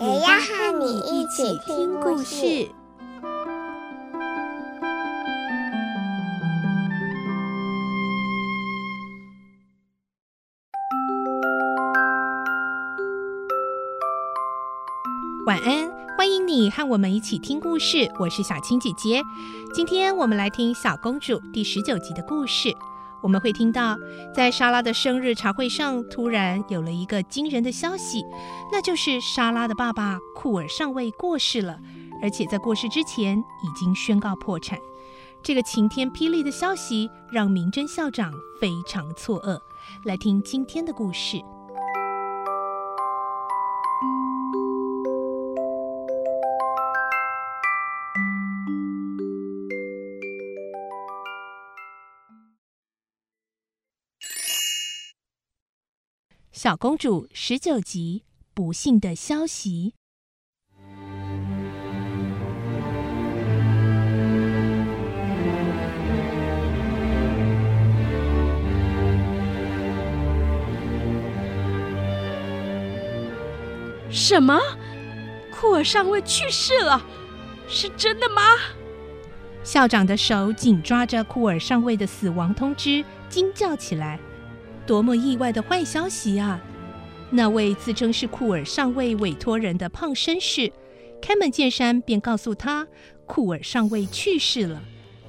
也要和你一起听故事。晚安，欢迎你和我们一起听故事。我是小青姐姐。今天我们来听《小公主》第十九集的故事。我们会听到，在莎拉的生日茶会上，突然有了一个惊人的消息，那就是莎拉的爸爸库尔上尉过世了，而且在过世之前已经宣告破产。这个晴天霹雳的消息让明真校长非常错愕。来听今天的故事。小公主十九集，不幸的消息。什么？库尔上尉去世了？是真的吗？校长的手紧抓着库尔上尉的死亡通知，惊叫起来。多么意外的坏消息啊！那位自称是库尔上尉委托人的胖绅士开门见山便告诉他，库尔上尉去世了。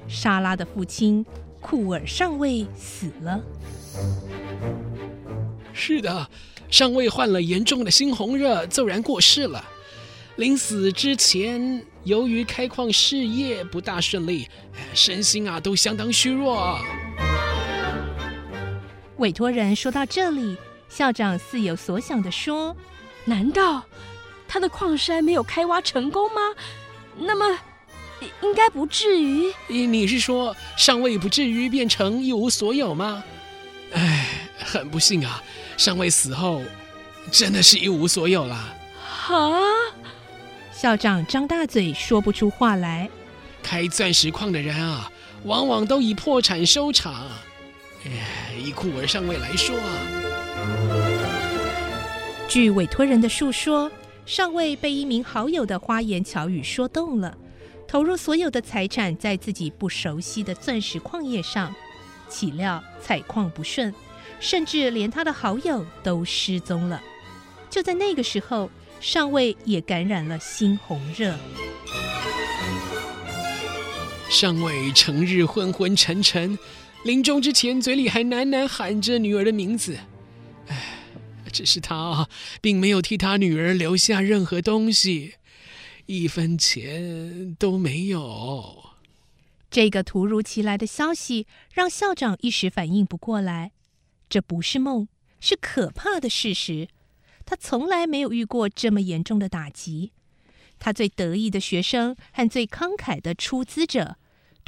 莎拉的父亲库尔上尉死了。是的，上尉患了严重的猩红热，骤然过世了。临死之前，由于开矿事业不大顺利，身心啊都相当虚弱。委托人说到这里，校长似有所想地说：“难道他的矿山没有开挖成功吗？那么应该不至于。你是说上尉不至于变成一无所有吗？哎，很不幸啊，上尉死后真的是一无所有了。”啊！校长张大嘴说不出话来。开钻石矿的人啊，往往都以破产收场。哎，以库尔上尉来说啊，据委托人的述说，上尉被一名好友的花言巧语说动了，投入所有的财产在自己不熟悉的钻石矿业上，岂料采矿不顺，甚至连他的好友都失踪了。就在那个时候，上尉也感染了猩红热。上尉成日昏昏沉沉。临终之前，嘴里还喃喃喊着女儿的名字。唉，只是他啊，并没有替他女儿留下任何东西，一分钱都没有。这个突如其来的消息让校长一时反应不过来。这不是梦，是可怕的事实。他从来没有遇过这么严重的打击。他最得意的学生和最慷慨的出资者。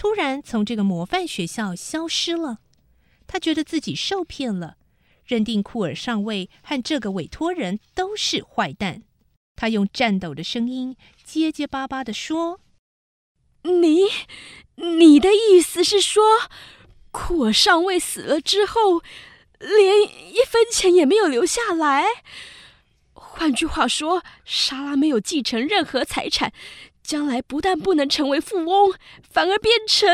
突然从这个模范学校消失了，他觉得自己受骗了，认定库尔上尉和这个委托人都是坏蛋。他用颤抖的声音结结巴巴地说：“你，你的意思是说，库尔上尉死了之后，连一分钱也没有留下来？换句话说，莎拉没有继承任何财产。”将来不但不能成为富翁，反而变成，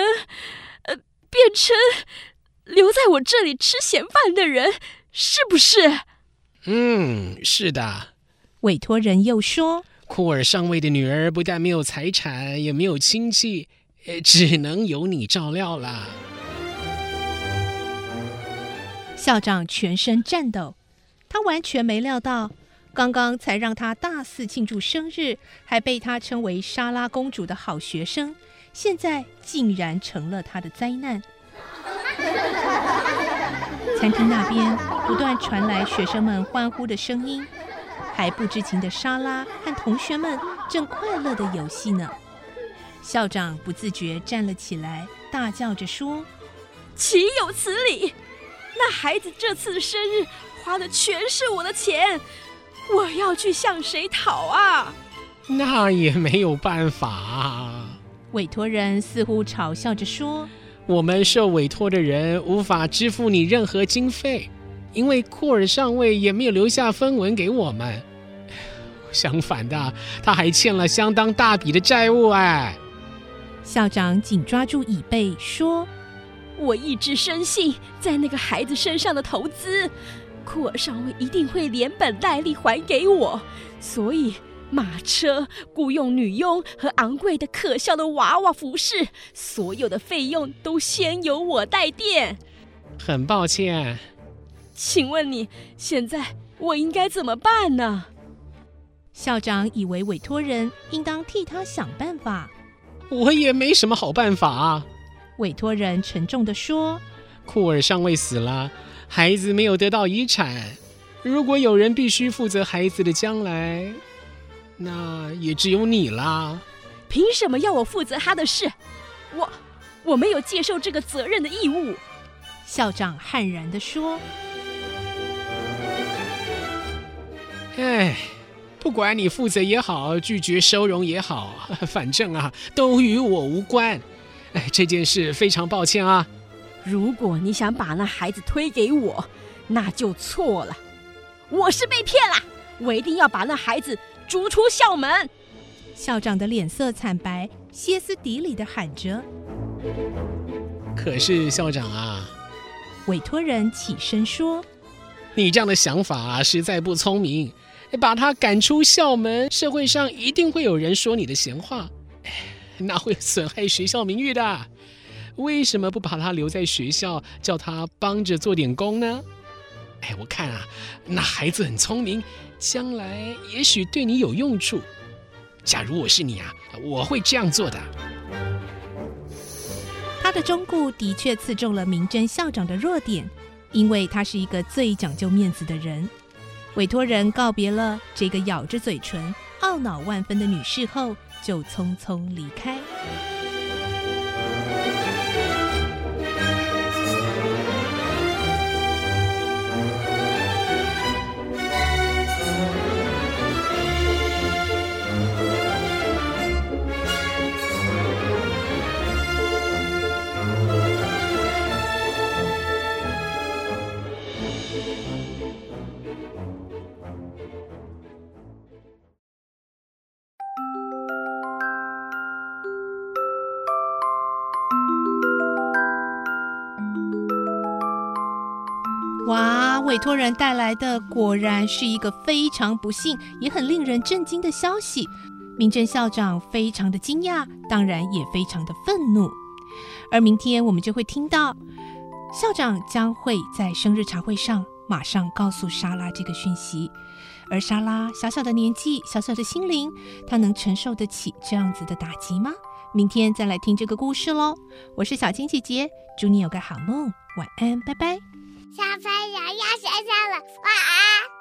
呃，变成留在我这里吃闲饭的人，是不是？嗯，是的。委托人又说，库尔上尉的女儿不但没有财产，也没有亲戚，呃只能由你照料了。校长全身颤抖，他完全没料到。刚刚才让他大肆庆祝生日，还被他称为莎拉公主的好学生，现在竟然成了他的灾难。餐厅那边不断传来学生们欢呼的声音，还不知情的莎拉和同学们正快乐地游戏呢。校长不自觉站了起来，大叫着说：“岂有此理！那孩子这次的生日花的全是我的钱，我要去向谁讨啊？”那也没有办法啊。委托人似乎嘲笑着说：“我们受委托的人无法支付你任何经费，因为库尔上尉也没有留下分文给我们。相反的，他还欠了相当大笔的债务哎。”校长紧抓住椅背说：“我一直深信，在那个孩子身上的投资，库尔上尉一定会连本带利还给我，所以。”马车、雇佣女佣和昂贵的可笑的娃娃服饰，所有的费用都先由我代垫。很抱歉，请问你现在我应该怎么办呢？校长以为委托人应当替他想办法。我也没什么好办法啊。委托人沉重地说：“库尔上尉死了，孩子没有得到遗产。如果有人必须负责孩子的将来。”那也只有你啦！凭什么要我负责他的事？我我没有接受这个责任的义务。校长悍然地说：“哎，不管你负责也好，拒绝收容也好，反正啊，都与我无关。哎，这件事非常抱歉啊。如果你想把那孩子推给我，那就错了。我是被骗了，我一定要把那孩子。”逐出校门！校长的脸色惨白，歇斯底里的喊着：“可是校长啊！”委托人起身说：“你这样的想法啊，实在不聪明。把他赶出校门，社会上一定会有人说你的闲话，那会损害学校名誉的。为什么不把他留在学校，叫他帮着做点工呢？哎，我看啊，那孩子很聪明。”将来也许对你有用处。假如我是你啊，我会这样做的。他的忠告的确刺中了明真校长的弱点，因为他是一个最讲究面子的人。委托人告别了这个咬着嘴唇、懊恼万分的女士后，就匆匆离开。哇！委托人带来的果然是一个非常不幸，也很令人震惊的消息。明正校长非常的惊讶，当然也非常的愤怒。而明天我们就会听到，校长将会在生日茶会上马上告诉莎拉这个讯息。而莎拉小小的年纪，小小的心灵，她能承受得起这样子的打击吗？明天再来听这个故事喽。我是小青姐姐，祝你有个好梦，晚安，拜拜。小朋友要睡觉了，晚安。